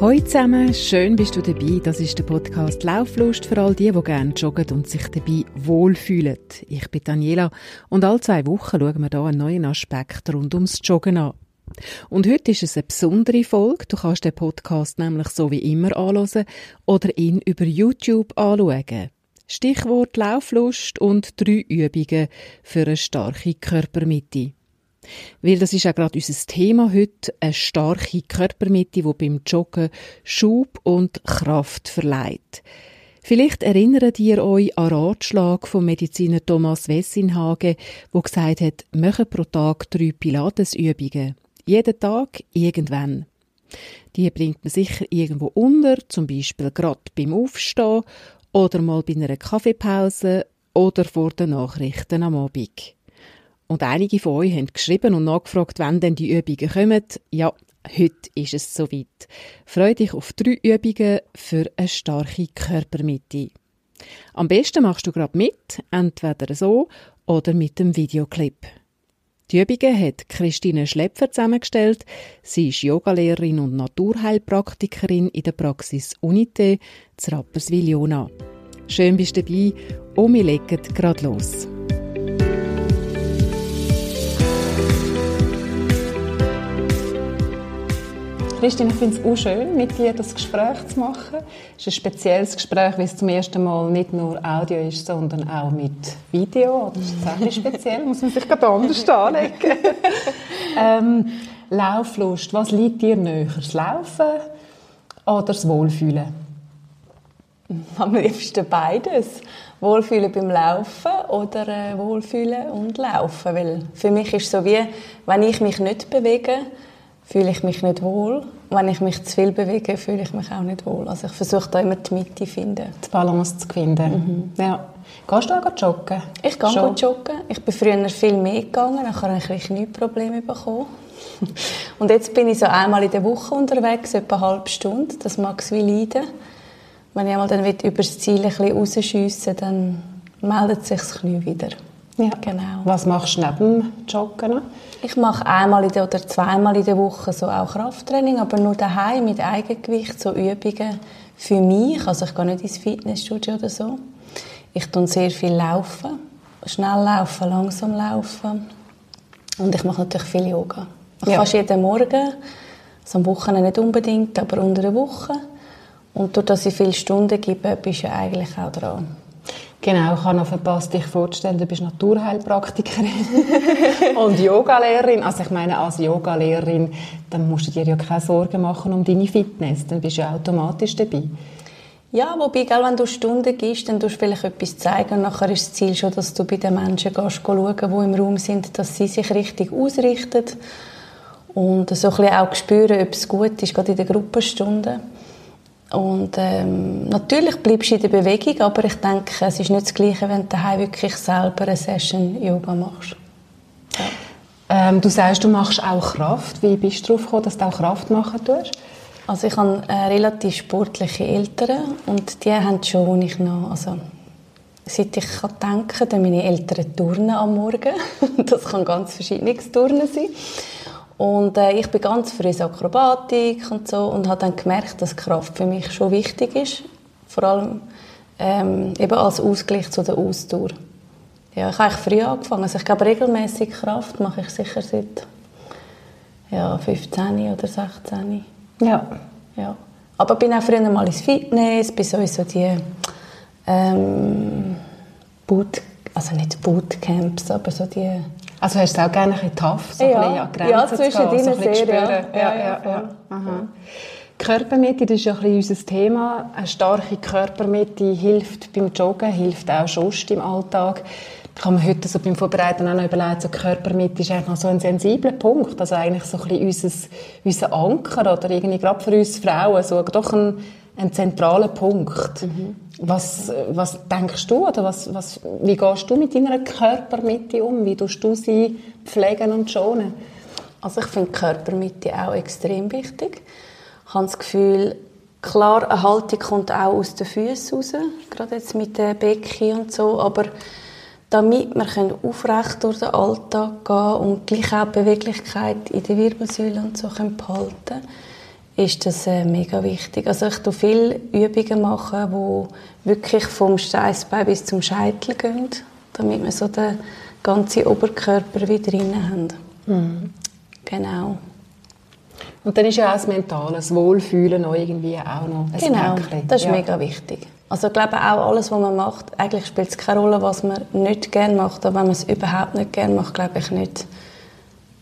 Hallo zusammen, schön bist du dabei. Das ist der Podcast Lauflust für all die, die gerne joggen und sich dabei wohlfühlen. Ich bin Daniela und alle zwei Wochen schauen wir hier einen neuen Aspekt rund ums Joggen an. Und heute ist es eine besondere Folge. Du kannst den Podcast nämlich so wie immer anhören oder ihn über YouTube anschauen. Stichwort Lauflust und drei Übungen für eine starke Körpermitte. Weil das ist ja gerade unser Thema heute, eine starke Körpermitte, die beim Joggen Schub und Kraft verleiht. Vielleicht erinnert ihr euch an Ratschlag vom Mediziner Thomas Wessinhagen, wo gesagt hat, mache pro Tag drei Pilatesübungen. Jeden Tag, irgendwann. Die bringt man sicher irgendwo unter, zum Beispiel gerade beim Aufstehen oder mal bei einer Kaffeepause oder vor den Nachrichten am Abend. Und einige von euch haben geschrieben und nachgefragt, wann denn die Übungen kommen. Ja, heute ist es soweit. Freue dich auf drei Übungen für eine starke Körpermitte. Am besten machst du gerade mit, entweder so oder mit dem Videoclip. Die Übungen hat Christine Schlepfer zusammengestellt. Sie ist Yogalehrerin und Naturheilpraktikerin in der Praxis Unite zu Rapperswil-Jona. Schön bist du dabei und wir legen gerade los. Christine, ich finde es auch schön, mit dir das Gespräch zu machen. Es ist ein spezielles Gespräch, weil es zum ersten Mal nicht nur Audio ist, sondern auch mit Video. Das ist tatsächlich speziell, muss man sich gerade anders anlegen. ähm, Lauflust, was liegt dir näher? Das Laufen oder das Wohlfühlen? Am liebsten beides. Wohlfühlen beim Laufen oder äh, Wohlfühlen und Laufen. Weil für mich ist es so wie, wenn ich mich nicht bewege, fühle ich mich nicht wohl. Wenn ich mich zu viel bewege, fühle ich mich auch nicht wohl. Also ich versuche da immer die Mitte zu finden. Die Balance zu finden. Mhm. Ja. Gehst du auch joggen? Ich gehe Schon? joggen. Ich bin früher viel mehr gegangen, dann habe ich nie Probleme bekommen. Und jetzt bin ich so einmal in der Woche unterwegs, etwa eine halbe Stunde. Das mag es wie leiden. Wenn ich einmal dann über das Ziel ein bisschen rausschiessen dann meldet sich das Knie wieder. Ja. Genau. Was machst du neben Joggen? Ich mache einmal in der, oder zweimal in der Woche so auch Krafttraining, aber nur daheim mit Eigengewicht, so Übungen für mich. Also ich gehe nicht ins Fitnessstudio oder so. Ich tue sehr viel laufen, schnell laufen, langsam laufen. Und ich mache natürlich viel Yoga. Ich ja. fast jeden Morgen, also am Wochenende nicht unbedingt, aber unter der Woche. Und durch dass ich viele Stunden gebe, bist du ja eigentlich auch dran. Genau, ich habe noch verpasst, dich vorzustellen, du bist Naturheilpraktikerin und Yogalehrerin. Also ich meine, als Yogalehrerin, dann musst du dir ja keine Sorgen machen um deine Fitness, dann bist du ja automatisch dabei. Ja, wobei, gell, wenn du Stunden gibst, dann tust du vielleicht etwas zeigen und nachher ist das Ziel schon, dass du bei den Menschen gehst, schauen, die im Raum sind, dass sie sich richtig ausrichten und so ein bisschen auch spüren, ob es gut ist, gerade in den Gruppenstunden. Und ähm, natürlich bleibst du in der Bewegung, aber ich denke, es ist nicht das Gleiche, wenn du daheim wirklich selber eine Session Yoga machst. Ja. Ähm, du sagst, du machst auch Kraft. Wie bist du darauf gekommen, dass du auch Kraft machen tust? Also ich habe äh, relativ sportliche Eltern und die haben schon, ich noch, also seit ich kann denken kann, meine Eltern turnen am Morgen. das kann ganz verschiedenes Turnen sein. Und äh, ich bin ganz früh in Akrobatik und so und habe dann gemerkt, dass Kraft für mich schon wichtig ist, vor allem ähm, eben als Ausgleich zu der Ausdauer. Ja, ich habe eigentlich früh angefangen. Also ich glaube, regelmäßig Kraft mache ich sicher seit ja, 15 oder 16. Ja. ja. Aber ich bin auch früher mal ins Fitness, bei sowieso die ähm, Boot, also nicht Bootcamps, aber so die also hast du auch gerne ein bisschen tough, so ja. ein bisschen an Grenzen ja, zwischen zu gehen, so sehr, ja. Ja, ja, ja, ja. Mhm. Körpermitte, das ist ja ein bisschen unser Thema. Eine starke Körpermitte hilft beim Joggen, hilft auch sonst im Alltag. Ich habe mir heute so beim Vorbereiten auch noch überlegt, so Körpermitte ist eigentlich noch so ein sensibler Punkt. Also eigentlich so ein bisschen unser, unser Anker oder irgendwie gerade für uns Frauen so doch ein, ein zentraler Punkt. Mhm. Was, was denkst du oder was, was, wie gehst du mit deiner Körpermitte um? Wie tust du sie pflegen und schonen? Also ich finde Körpermitte auch extrem wichtig. Ich habe das Gefühl, klar, eine Haltung kommt auch aus den Füßen raus, gerade jetzt mit den Becken und so, aber damit wir aufrecht durch den Alltag gehen und gleich auch Beweglichkeit in der Wirbelsäule und so behalten können, ist das äh, mega wichtig. Also ich tue viele Übungen machen, wo wirklich vom Steißbein bis zum Scheitel gehen, damit wir so den ganzen Oberkörper wieder drin haben. Mhm. Genau. Und dann ist ja auch das Mentale, das Wohlfühlen auch irgendwie auch noch ein Genau, Päckchen. das ist ja. mega wichtig. Also ich glaube auch alles, was man macht, eigentlich spielt es keine Rolle, was man nicht gerne macht, aber wenn man es überhaupt nicht gerne macht, glaube ich nicht,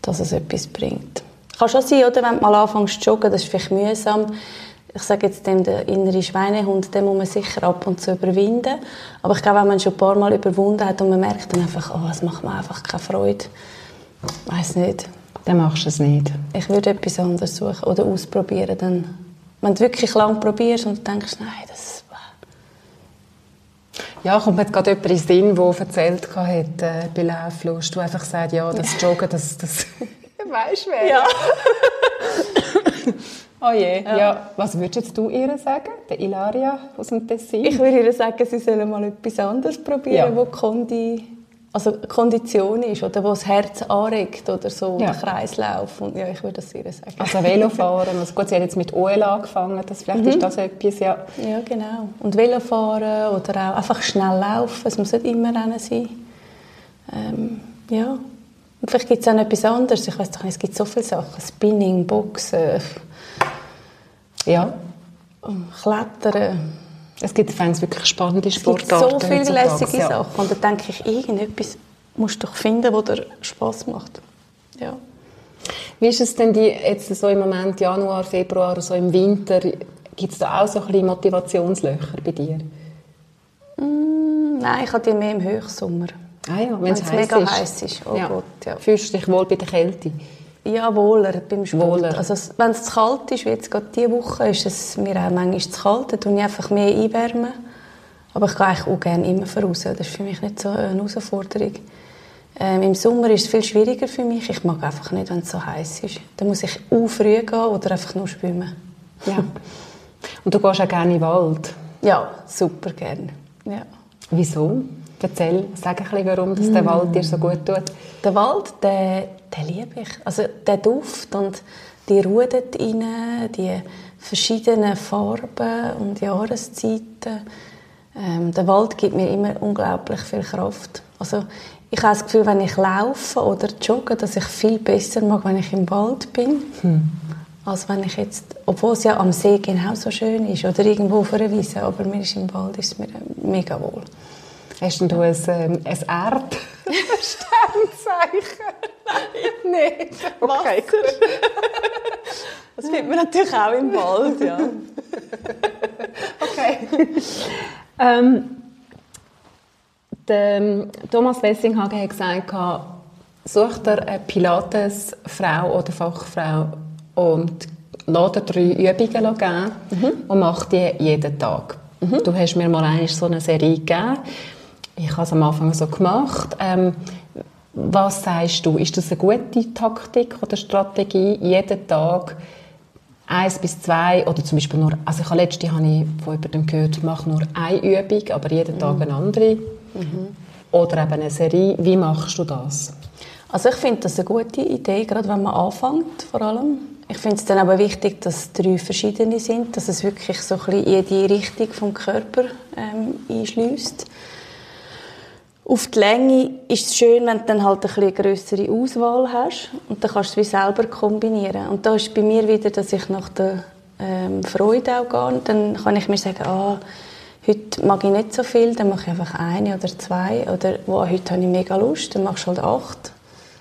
dass es etwas bringt. Kann schon sein, oder, wenn du mal anfängst zu joggen, das ist vielleicht mühsam. Ich sage jetzt dem, der innere Schweinehund, den muss man sicher ab und zu überwinden. Aber ich glaube, wenn man schon ein paar Mal überwunden hat und man merkt dann einfach, oh, es macht mir einfach keine Freude. Ich weiss nicht. Dann machst du es nicht. Ich würde etwas anderes suchen oder ausprobieren. Dann, wenn du wirklich lange probierst und denkst, nein, das ja, kommt mir gerade jemand in den Sinn, der erzählt hat, äh, bei Lauflust, du einfach sagst, ja, das Joggen, das, das weißt du wer? Ja. oh je, ja. ja. Was würdest du ihr sagen, der Ilaria aus dem Tessin? Ich würde ihr sagen, sie sollen mal etwas anderes probieren, ja. wo Kondi, also Kondition ist oder wo das Herz anregt oder so, ja. der Kreislauf. Und ja, ich würde das ihr sagen. Also Velofahren, also gut, sie hat jetzt mit OL angefangen, das, vielleicht mhm. ist das etwas, ja. Ja, genau. Und Velofahren oder auch einfach schnell laufen, es muss nicht immer Rennen sein. Ähm, ja, vielleicht gibt es auch noch etwas anderes. Ich weiß doch nicht, es gibt so viele Sachen. Spinning, Boxen, ja. Klettern. Es gibt fans wirklich spannende Sportarten. Es gibt so viele lässige ja. Sachen. Und da denke ich, irgendetwas musst du doch finden, was dir Spass macht. Ja. Wie ist es denn die, jetzt so im Moment, Januar, Februar, so im Winter, gibt es da auch so ein bisschen Motivationslöcher bei dir? Mm, nein, ich habe die mehr im Hochsommer. Ah ja, wenn es mega heiß ist. Oh ja. Gott, ja. Fühlst du dich wohl bei der Kälte? Ja, wohler beim Sport. Wohler. Also, wenn es zu kalt ist, wie jetzt gerade diese Woche, ist es mir auch manchmal zu kalt. Dann tue ich einfach mehr einwärmen. Aber ich gehe eigentlich auch gerne immer voraus. Das ist für mich nicht so eine Herausforderung. Ähm, Im Sommer ist es viel schwieriger für mich. Ich mag einfach nicht, wenn es so heiß ist. Dann muss ich auch früh gehen oder einfach nur schwimmen. Ja. Und du gehst auch gerne in den Wald? Ja, super gerne. Ja. Wieso? Erzähl, sag ein bisschen, warum das der Wald dir so gut tut. Der Wald, den, den liebe ich. Also der Duft und die Ruhe dort rein, die verschiedenen Farben und Jahreszeiten. Ähm, der Wald gibt mir immer unglaublich viel Kraft. Also ich habe das Gefühl, wenn ich laufe oder jogge, dass ich viel besser mag, wenn ich im Wald bin. Hm. Als wenn ich jetzt, obwohl es ja am See genauso schön ist oder irgendwo auf einer Wiese, aber mir ist im Wald ist mir mega wohl. Hast du ein, ähm, ein Erd? Sternzeichen? Nein. Okay. das findet man natürlich auch im Wald, ja. okay. ähm, der Thomas Wessinghagen hat gesagt, such dir eine Pilates-Frau oder Fachfrau und dir drei Übungen geben mhm. und mach die jeden Tag. Mhm. Du hast mir mal so eine Serie gegeben ich habe es am Anfang so gemacht. Ähm, was sagst du? Ist das eine gute Taktik oder Strategie, jeden Tag eins bis zwei oder zum Beispiel nur, also ich habe letzte habe ich von jemandem gehört, mache nur eine Übung, aber jeden mhm. Tag eine andere. Mhm. Oder eben eine Serie. Wie machst du das? Also ich finde das eine gute Idee, gerade wenn man anfängt vor allem. Ich finde es dann aber wichtig, dass drei verschiedene sind, dass es wirklich so ein bisschen jede Richtung vom Körper ähm, einschließt. Auf die Länge ist es schön, wenn du dann halt ein eine grössere Auswahl hast und dann kannst du es wie selber kombinieren. Und da ist bei mir wieder, dass ich nach der ähm, Freude auch gehe. Dann kann ich mir sagen, ah, heute mag ich nicht so viel, dann mache ich einfach eine oder zwei. Oder wow, heute habe ich mega Lust, dann machst du halt acht.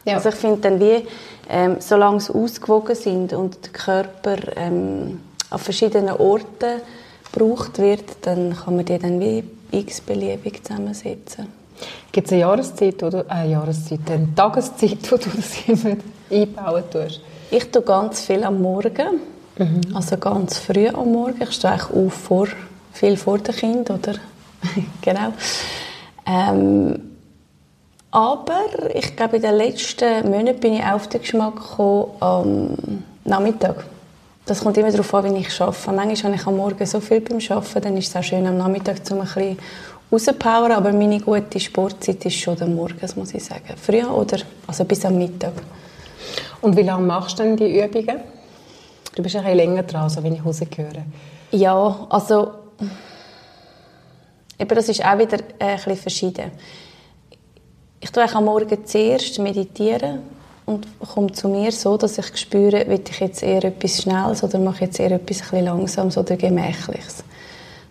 Ja. Also ich finde dann wie, ähm, solange sie ausgewogen sind und der Körper ähm, an verschiedenen Orten gebraucht wird, dann kann man die dann wie x-beliebig zusammensetzen. Gibt es eine Jahreszeit, wo du, äh, Jahreszeit, eine Tageszeit, wo du das immer einbauen tust? Ich tue ganz viel am Morgen, mhm. also ganz früh am Morgen. Ich stehe eigentlich auf vor, viel vor dem Kind, oder? genau. Ähm, aber ich glaube, in den letzten Monaten bin ich auf den Geschmack gekommen am Nachmittag. Das kommt immer darauf an, wie ich arbeite. Manchmal habe ich am Morgen so viel beim Arbeiten, dann ist es auch schön am Nachmittag, um ein bisschen rauspowern, aber meine gute Sportzeit ist schon der Morgen, muss ich sagen. Früh oder also bis am Mittag. Und wie lange machst du denn die Übungen? Du bist ein bisschen länger dran, so wie ich rausgehöre. Ja, also eben das ist auch wieder äh, ein bisschen verschieden. Ich tue am Morgen zuerst meditieren und komme zu mir so, dass ich spüre, will ich jetzt eher etwas Schnelles oder mache ich jetzt eher etwas ein bisschen Langsames oder Gemächliches.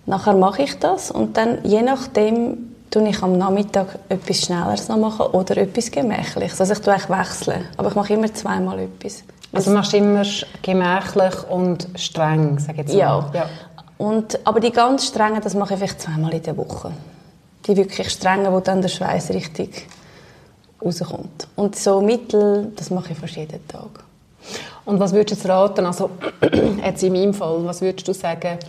Nachher mache ich das und dann, je nachdem, tue ich am Nachmittag etwas Schnelleres noch machen oder etwas Gemächliches. Also ich tue eigentlich wechseln, aber ich mache immer zweimal etwas. Also machst du immer gemächlich und streng, sag jetzt mal. Ja. ja. Und, aber die ganz strengen, das mache ich vielleicht zweimal in der Woche. Die wirklich strengen, wo dann der Schweiß richtig rauskommt. Und so Mittel, das mache ich fast jeden Tag. Und was würdest du jetzt raten, also jetzt in meinem Fall, was würdest du sagen,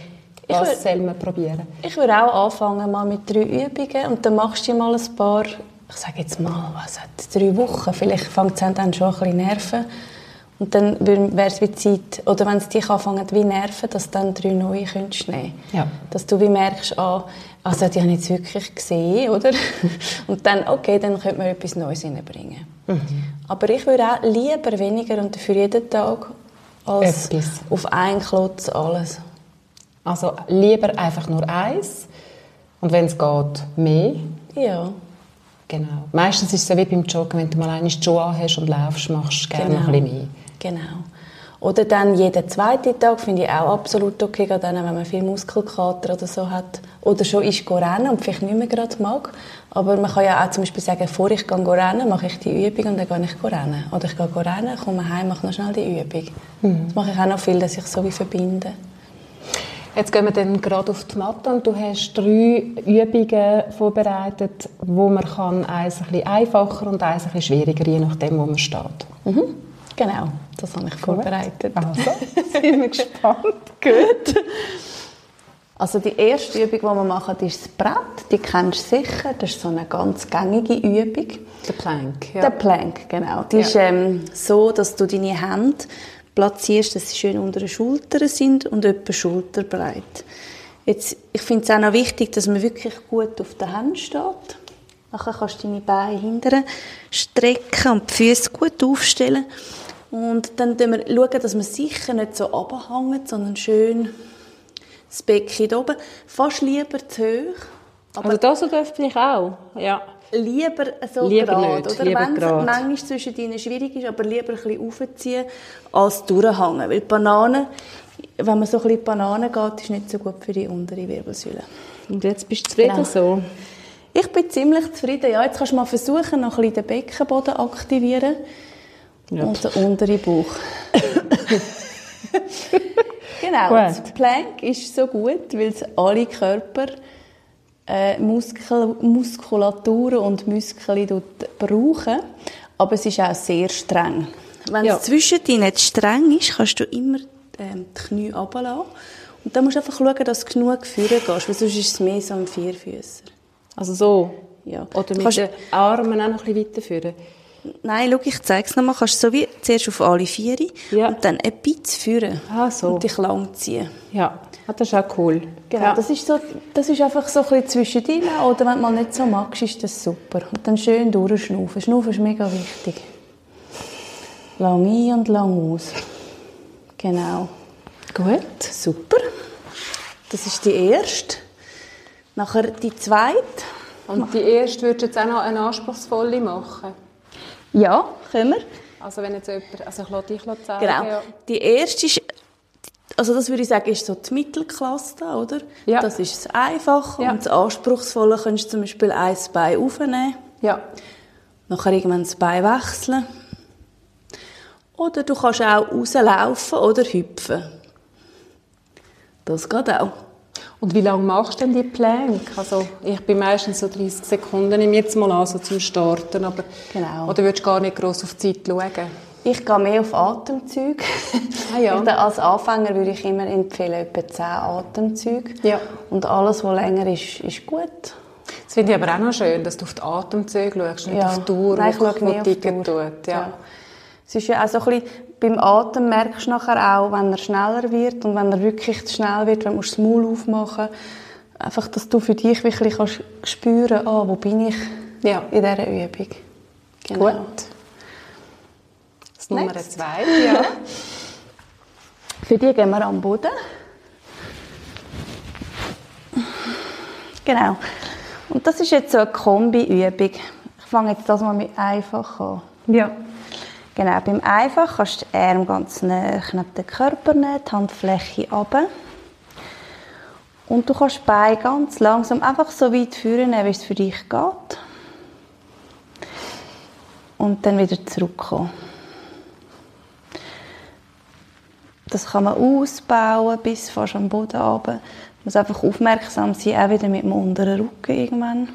was würd, soll man probieren? Ich würde auch anfangen mal mit drei Übungen und dann machst du mal ein paar, ich sage jetzt mal, was hat drei Wochen, vielleicht fängt es dann schon ein bisschen nerven und dann wäre es wie Zeit, oder wenn es dich anfängt wie nerven, dass du dann drei neue könntest nehmen. Ja. Dass du wie merkst, ah, also die habe ich jetzt wirklich gesehen, oder? Und dann, okay, dann könnte man etwas Neues reinbringen. Mhm. Aber ich würde auch lieber weniger und dafür jeden Tag als etwas. auf einen Klotz alles. Also lieber einfach nur eins und wenn es geht, mehr. Ja. Genau. Meistens ist es ja wie beim Joggen, wenn du mal eine Schuhe hast und laufst, machst du gerne genau. ein bisschen mehr. Genau. Oder dann jeden zweiten Tag finde ich auch absolut okay, gerade dann, wenn man viel Muskelkater oder so hat. Oder schon ist rennen und vielleicht nicht mehr gerade mag. Aber man kann ja auch zum Beispiel sagen, bevor ich gehe rennen, mache ich die Übung und dann gehe ich rennen. Oder ich gehe rennen, komme heim, mache noch schnell die Übung. Mhm. Das mache ich auch noch viel, dass ich so wie verbinde. Jetzt gehen wir dann gerade auf die Matte und du hast drei Übungen vorbereitet, wo man kann eins ein bisschen einfacher und eins ein bisschen schwieriger, je nachdem, wo man steht. Mhm. Genau, das habe ich vorbereitet. Also, sind wir gespannt. Gut. Also die erste Übung, die wir machen, ist das Brett. Die kennst du sicher. Das ist so eine ganz gängige Übung. Der Plank, ja. Der Plank, genau. Die ja. ist ähm, so, dass du deine Hände platzierst, dass sie schön unter den Schultern sind und etwa schulterbreit. Jetzt, ich finde es auch noch wichtig, dass man wirklich gut auf den Händen steht. Nachher kannst du deine Beine hinterher strecken und die Füße gut aufstellen. Und dann schauen wir, dass man sicher nicht so abhängt, sondern schön das Becken oben. Fast lieber zu hoch. Aber also das dürfte ich auch, ja. Lieber so lieber gerade, nicht, oder? Wenn es manchmal zwischen ihnen schwierig ist, aber lieber ein bisschen aufziehen, als durchhängen. Weil Bananen, wenn man so ein bisschen Bananen geht, ist nicht so gut für die untere Wirbelsäule. Und jetzt bist du zufrieden genau. so? Ich bin ziemlich zufrieden. Ja, jetzt kannst du mal versuchen, noch ein bisschen den Beckenboden aktivieren. Ja. Und den unteren Bauch. genau. Gut. Das Plank ist so gut, weil es alle Körper äh, Muskel, Muskulatur und Muskeln brauchen. Aber es ist auch sehr streng. Wenn ja. es zwischen dir nicht streng ist, kannst du immer ähm, die Knie runterlassen. Und dann musst du einfach schauen, dass du genug führen gehst, weil sonst ist es mehr so ein Vierfüßer. Also so? Ja. Oder mit kannst den Armen auch noch ein bisschen weiterführen? Nein, schau, ich zeige es nochmal. Du kannst so wie zuerst auf alle vier ja. und dann ein bisschen führen. Ah, so. Und dich lang ziehen. Ja, ah, das ist auch cool. Genau, ja. das, ist so, das ist einfach so ein bisschen zwischendrin. Oder wenn du mal nicht so magst, ist das super. Und dann schön durchschnaufen. Schnaufen ist mega wichtig. Lang ein und lang aus. Genau. Gut. Super. Das ist die erste. Nachher die zweite. Und die erste würdest du jetzt auch noch eine anspruchsvolle machen? Ja, können wir. Also wenn jetzt jemand, also ich lasse dich zeigen. Genau. Ja. Die erste ist, also das würde ich sagen, ist so die Mittelklasse oder? Ja. Das ist das Einfache ja. und das Anspruchsvolle kannst du zum Beispiel ein Bein aufnehmen. Ja. Nachher irgendwann das Bein wechseln. Oder du kannst auch rauslaufen oder hüpfen. Das geht auch. Und wie lange machst du denn die Plank? Also ich bin meistens so 30 Sekunden, nehme jetzt mal an, so zum Starten. Aber, genau. Oder würdest du gar nicht gross auf die Zeit schauen? Ich gehe mehr auf Atemzüge. Ah, ja. als Anfänger würde ich immer empfehlen, etwa 10 Atemzüge. Ja. Und alles, was länger ist, ist gut. Das finde ich aber auch noch schön, dass du auf die Atemzüge schaust, nicht ja. auf die Dauer, Nein, ich schaue mehr auf die Dauer. Tut. Ja. ja. Es ist ja auch so ein bisschen, beim Atem merkst du nachher auch, wenn er schneller wird und wenn er wirklich zu schnell wird, wenn du das Maul aufmachen einfach, dass du für dich wirklich kannst spüren, ah, wo bin ich ja. in dieser Übung. Genau. Gut. Das Nummer zwei, ja. Für die gehen wir am Boden. Genau. Und das ist jetzt so eine Kombi-Übung. Ich fange jetzt das mal mit einfach an. Ja. Genau, beim Einfach kannst du die Arme ganz nah neben den Körper nehmen, die Handfläche runter. Und du kannst die Beine ganz langsam einfach so weit führen, wie es für dich geht. Und dann wieder zurückkommen. Das kann man ausbauen bis fast am Boden runter. Man muss einfach aufmerksam sein, auch wieder mit dem unteren Rücken irgendwann.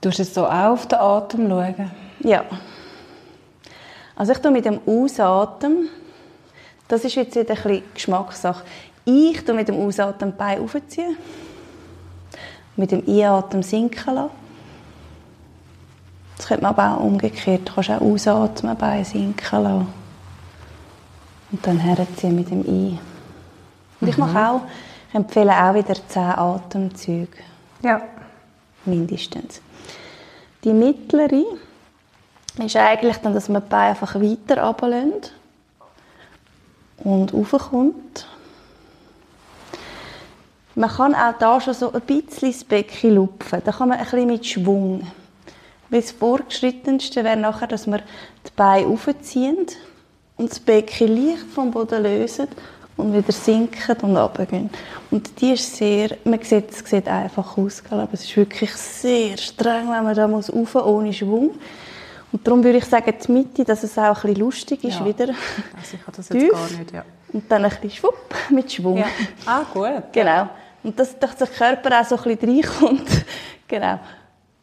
Du musst jetzt so auch auf den Atem schauen. Ja. Also ich tue mit dem Ausatmen, das ist jetzt wieder ein bisschen Geschmackssache. Ich tue mit dem Ausatmen die Beine aufziehen, mit dem Einatmen sinken lassen. Das könnte man aber auch umgekehrt. Du kannst auch ausatmen, Beine sinken lassen. Und dann herziehen mit dem Ein. Und ich mache auch, ich empfehle auch wieder 10 Atemzüge. Ja. Mindestens. Die mittlere ist eigentlich dann, dass man die Beine einfach weiter runterlässt und raufkommt. Man kann auch da schon so ein bisschen das Becken lupfen. Da kann man ein bisschen mit Schwung. Das Vorgeschrittenste wäre nachher, dass wir die Beine aufziehen und das Becken leicht vom Boden lösen und wieder sinken und runtergehen. Und die ist sehr, man sieht, es sieht einfach aus, aber es ist wirklich sehr streng, wenn man da muss ohne Schwung. Und darum würde ich sagen, die Mitte, dass es auch ein bisschen lustig ist Ja. wieder. Also ich habe das jetzt Tief. gar nicht, ja. Und dann ein bisschen schwupp mit Schwung. ja. Ah, gut. Genau. Und dass, dass der Körper auch so ein bisschen reinkommt. genau.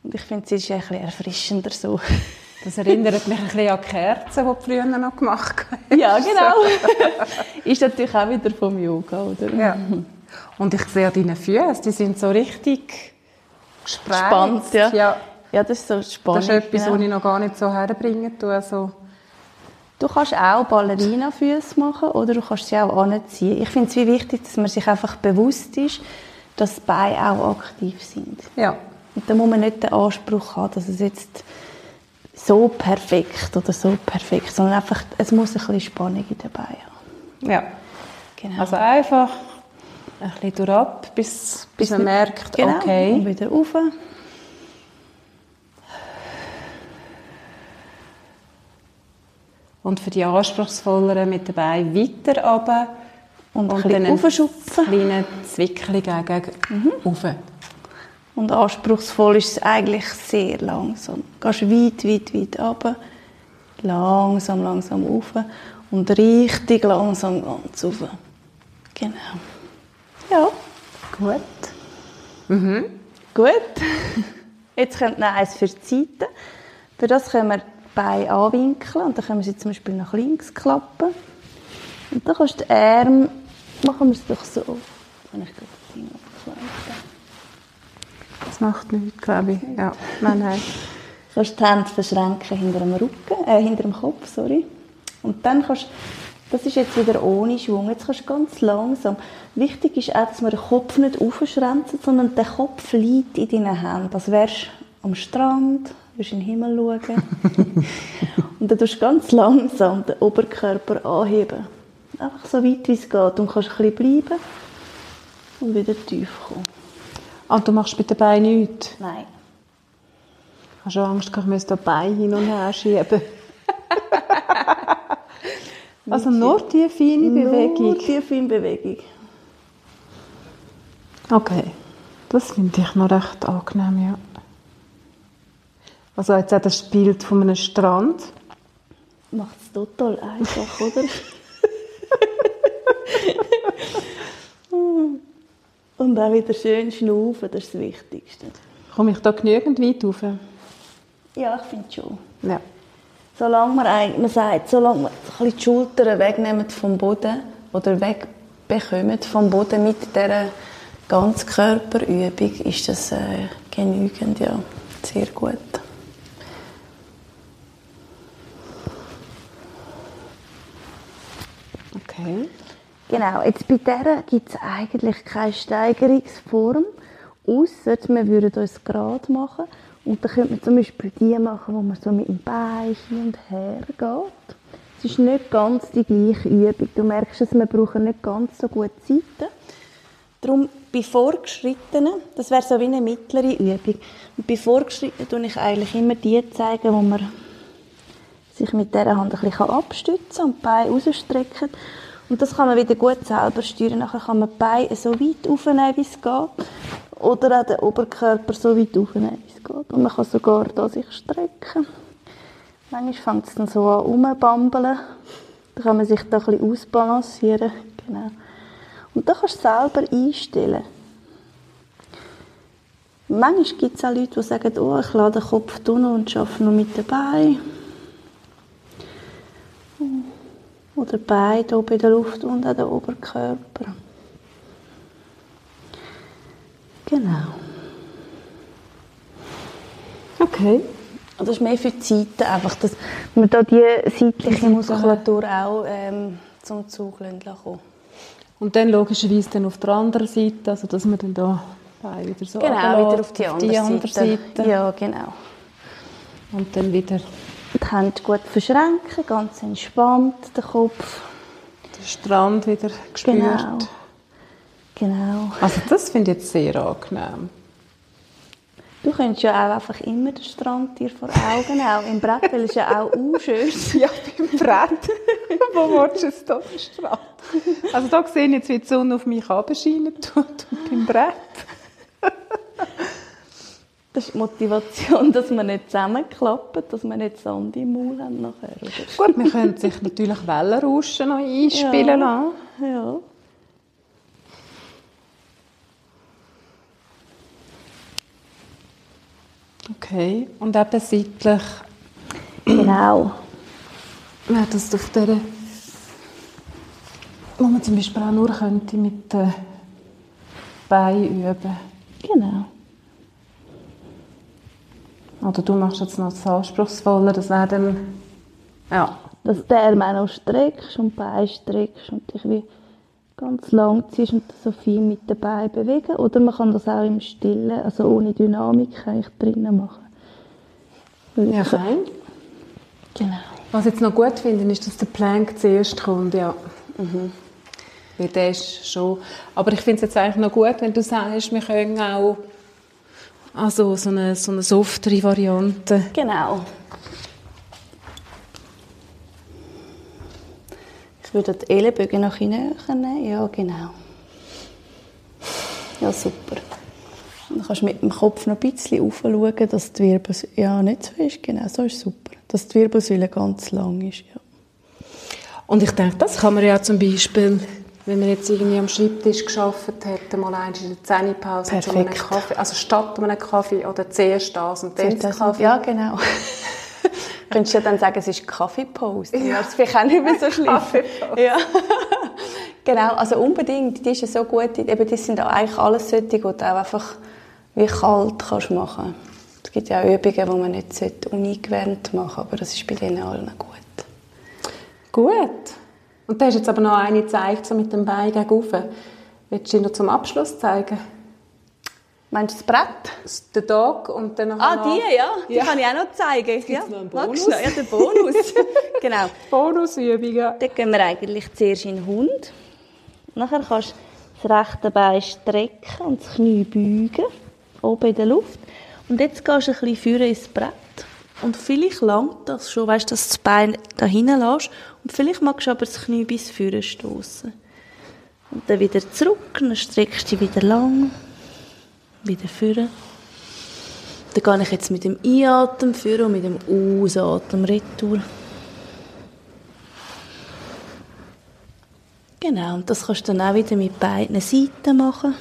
Und ich finde, es ist ein bisschen erfrischender so. Das erinnert mich ein bisschen an die Kerzen, die du früher noch gemacht hast. ja, genau. ist natürlich auch wieder vom Yoga, oder? Ja. Und ich sehe an deinen Füßen, die sind so richtig gespreizt. Spannend, ja. ja. Ja, das ist so spannend. Das ist etwas, genau. was ich noch gar nicht so herbringen tue. So. Du kannst auch Ballerina-Füße machen oder du kannst sie auch anziehen. Ich finde es wie wichtig, dass man sich einfach bewusst ist, dass die Beine auch aktiv sind. Ja. Und da muss man nicht den Anspruch haben, dass es jetzt so perfekt oder so perfekt, sondern einfach, es muss ein bisschen Spannung in den Beinen haben. ja. Genau. Also einfach ein bisschen durchab, bis, bis man merkt, genau. Und okay. wieder rauf. Und für die Anspruchsvolleren mit dabei weiter runter Und, ein und bisschen dann ein raufschupfen. kleines Zwickchen gegen Mhm. rauf. Und anspruchsvoll ist es eigentlich sehr langsam. Du gehst weit, weit, weit runter. Langsam, langsam rauf. Und richtig langsam ganz rauf. Genau. Ja, Gut. gut. Jetzt kommt noch eins für die Seite. Für das können wir Beine anwinkeln. Und dann können wir sie zum Beispiel nach links klappen. Und dann kannst du die Arme, machen wir es doch so. Kann ich das Ding abkleiden? Das macht nichts, glaube ich. Ja. Nein, nein. Du kannst die Hände verschränken hinter dem Rücken, äh, hinter dem Kopf, sorry. Und dann kannst das ist jetzt wieder ohne Schwung. Jetzt kannst du ganz langsam. Wichtig ist auch, dass man den Kopf nicht aufschränzt, sondern der Kopf liegt in deinen Händen. Als wärst du am Strand, würdest in den Himmel schauen. und dann tust du ganz langsam den Oberkörper anheben. Einfach so weit, wie es geht. Und kannst ein bisschen bleiben und wieder tief kommen. Ah, du machst mit den Beinen nichts? Nein. Ich habe schon Angst, ich müsste die Beine hin und her schieben. also nur die feine Bewegung? Nur die feine Bewegung. Okay. Das finde ich noch recht angenehm, ja. Also jetzt auch das Bild von einem Strand. Macht es total einfach, oder? Und auch wieder schön schnaufen, das ist das Wichtigste. Komme ich da genügend weit rauf? Ja, ich finde schon. Ja. Solange man, eigentlich- man sagt, solange man ein die Schultern wegnehmen vom Boden oder wegbekommen vom Boden mit dieser Ganzkörperübung, ist das äh, genügend, ja. Sehr gut. Okay. Genau, jetzt bei dieser gibt es eigentlich keine Steigerungsform, außer wir würden uns gerade machen. Und dann könnte man zum Beispiel die machen, wo man so mit dem Bein hin und her geht. Es ist nicht ganz die gleiche Übung. Du merkst es, wir brauchen nicht ganz so gut Zeiten. Darum bei Vorgeschrittenen, das wäre so wie eine mittlere Übung. Und bei Vorgeschrittenen tue ich eigentlich immer die zeigen, wo man sich mit dieser Hand ein bisschen abstützen kann und die Beine rausstrecken. Und das kann man wieder gut selber steuern. Nachher kann man die Beine so weit aufnehmen, wie es geht. Oder auch den Oberkörper so weit aufnehmen, wie es geht. Und man kann sogar da sich strecken. Manchmal fängt es dann so an rumbambeln. Dann kann man sich da ein bisschen ausbalancieren. Genau. Und da kannst du selber einstellen. Manchmal gibt es auch Leute, die sagen, oh, ich lade den Kopf tun und arbeite nur mit dabei. Oder beide oben in der Luft und an den Oberkörper. Genau. Okay. Das ist mehr für die Seite, einfach, dass man da die seitliche Muskulatur auch ähm, zum Zug kommen Und dann logischerweise dann auf der anderen Seite, also dass man dann da wieder so Genau, wieder auf die, andere, die andere Seite. Seite. Ja, genau. Und dann wieder... Die Hände gut verschränken, ganz entspannt, der Kopf. Der Strand wieder gespürt. Genau. genau. Also das finde ich jetzt sehr angenehm. Du könntest ja auch einfach immer den Strand dir vor Augen auch im Brett, weil es ja auch unschön Ja, beim Brett. Wo willst du es da, den Strand? Also da sehe ich jetzt, wie die Sonne auf mich abscheinen tut und beim Brett. Das ist die Motivation, dass wir nicht zusammenklappen, dass wir nicht Sand im Maul haben nachher. Oder? Gut, wir können sich natürlich Wellenrauschen noch einspielen ja. lassen. Ja. Okay, und eben seitlich. Genau. Wäre das auf der, wo man zum Beispiel auch nur könnte mit den Beinen üben. Genau. Oder du machst jetzt noch das Anspruchsvolle, das wäre dann, ja. Dass du den auch streckst und die Beine streckst und dich wie ganz lang ziehst und so viel mit dabei bewegen. Oder man kann das auch im Stillen, also ohne Dynamik eigentlich drinnen machen. Ja, fein. Genau. Was ich jetzt noch gut finde, ist, dass der Plank zuerst kommt, ja. Mhm. Weil der ist schon... Aber ich finde es jetzt eigentlich noch gut, wenn du sagst, wir können auch also so eine, so eine softere Variante. Genau. würde die Ellenbögen noch hinten nehmen. Ja, genau. Ja, super. Dann kannst du mit dem Kopf noch ein bisschen aufschauen, dass die Wirbelsäule ja, nicht so ist. Genau, so ist super. Dass die Wirbelsäule ganz lang ist. Ja. Und ich denke, das kann man ja zum Beispiel, wenn man jetzt irgendwie am Schreibtisch geschafft hat, mal der Zähnepause zu einem Kaffee, also statt einem Kaffee oder zuerst das und dann das Kaffee. Ja, genau. Könntest du ja dann sagen, es ist Kaffeepause. Ja. Das ist vielleicht auch nicht mehr so schlimm. ja. genau, also unbedingt. Die ist ja so gut. Eben, die sind eigentlich alles solche, die du auch einfach wie kalt kannst machen Es gibt ja auch Übungen, die man nicht ungewöhnt machen sollte, aber das ist bei denen allen gut. Gut. Und da hast jetzt aber noch eine gezeigt, so mit dem Bein gegenüber. Willst du noch zum Abschluss zeigen? Meinst du das Brett? Der Tag und dann Ah, die, ja. Die ja. kann ich auch noch zeigen. Jetzt ja. noch einen Bonus. Ja, der Bonus. genau. Bonusübungen. Dann gehen wir eigentlich zuerst in den Hund. Nachher kannst du das rechte Bein strecken und das Knie beugen. Oben in der Luft. Und jetzt gehst du ein bisschen führen ins Brett. Und vielleicht langt das schon, weißt, dass du das Bein da hinten lässt. Vielleicht magst du aber das Knie bis vorne stoßen. Und dann wieder zurück, dann streckst du dich wieder lang wieder führen. Dann gehe ich jetzt mit dem Einatmen führen und mit dem Ausatmen retour. Genau, und das kannst du dann auch wieder mit beiden Seiten machen.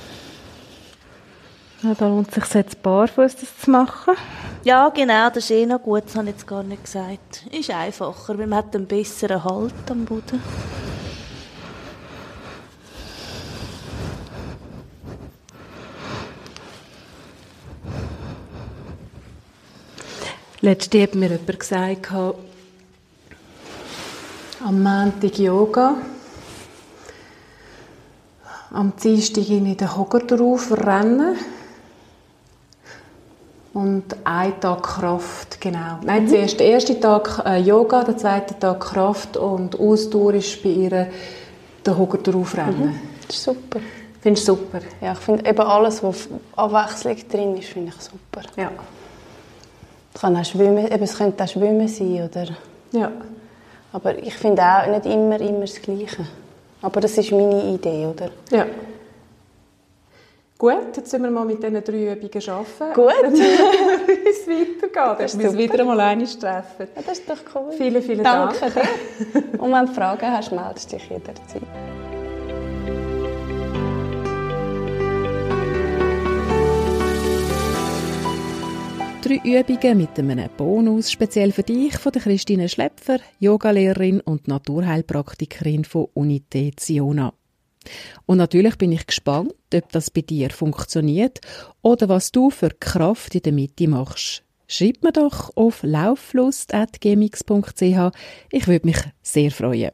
Ja, da lohnt es sich jetzt barfuß das zu machen. Ja, genau, das ist eh noch gut, das habe ich jetzt gar nicht gesagt. Ist einfacher, weil man hat einen besseren Halt am Boden. Letztens hat mir jemand gesagt, am Montag Yoga, am Dienstag in den Hocker drauf rennen und einen Tag Kraft Genau. Nein, zuerst der erste Tag äh, Yoga, der zweite Tag Kraft und Ausdauer ist bei ihr der Hocker draufrennen. Mhm. Das ist super. Findest du super? Ja, ich finde eben alles, was Abwechslung drin ist, finde ich super. Ja. Es, kann auch Schwimmen, eben, es könnte auch Schwimmen sein, oder? Ja. Aber ich finde auch nicht immer, immer das Gleiche. Aber das ist meine Idee, oder? Ja. Gut, jetzt sind wir mal mit diesen drei Übungen arbeiten. Gut. Dann wie es weitergeht. Dann ist müssen wir wieder einmal einmal treffen. Ja, das ist doch cool. Vielen, vielen Danke Dank. dir. Und wenn du Fragen hast, meldest dich jederzeit. Drei Übungen mit einem Bonus, speziell für dich, von der Christine Schlepfer, Yogalehrerin und Naturheilpraktikerin von Unité Ziona. Und natürlich bin ich gespannt, ob das bei dir funktioniert oder was du für Kraft in der Mitte machst. Schreib mir doch auf lauflust.gmx.ch. Ich würde mich sehr freuen.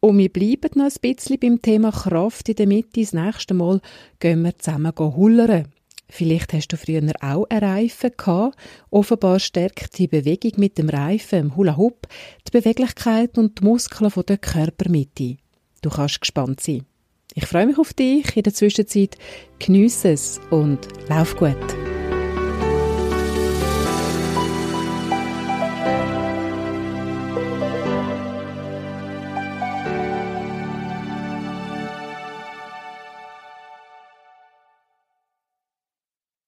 Und wir bleiben noch ein bisschen beim Thema Kraft in der Mitte. Das nächste Mal gehen wir zusammen hullern. Vielleicht hast du früher auch einen Reifen gehabt. Offenbar stärkt die Bewegung mit dem Reifen, im Hula Hoop, die Beweglichkeit und die Muskeln der Körpermitte. Du kannst gespannt sein. Ich freue mich auf dich. In der Zwischenzeit geniesse es und lauf gut.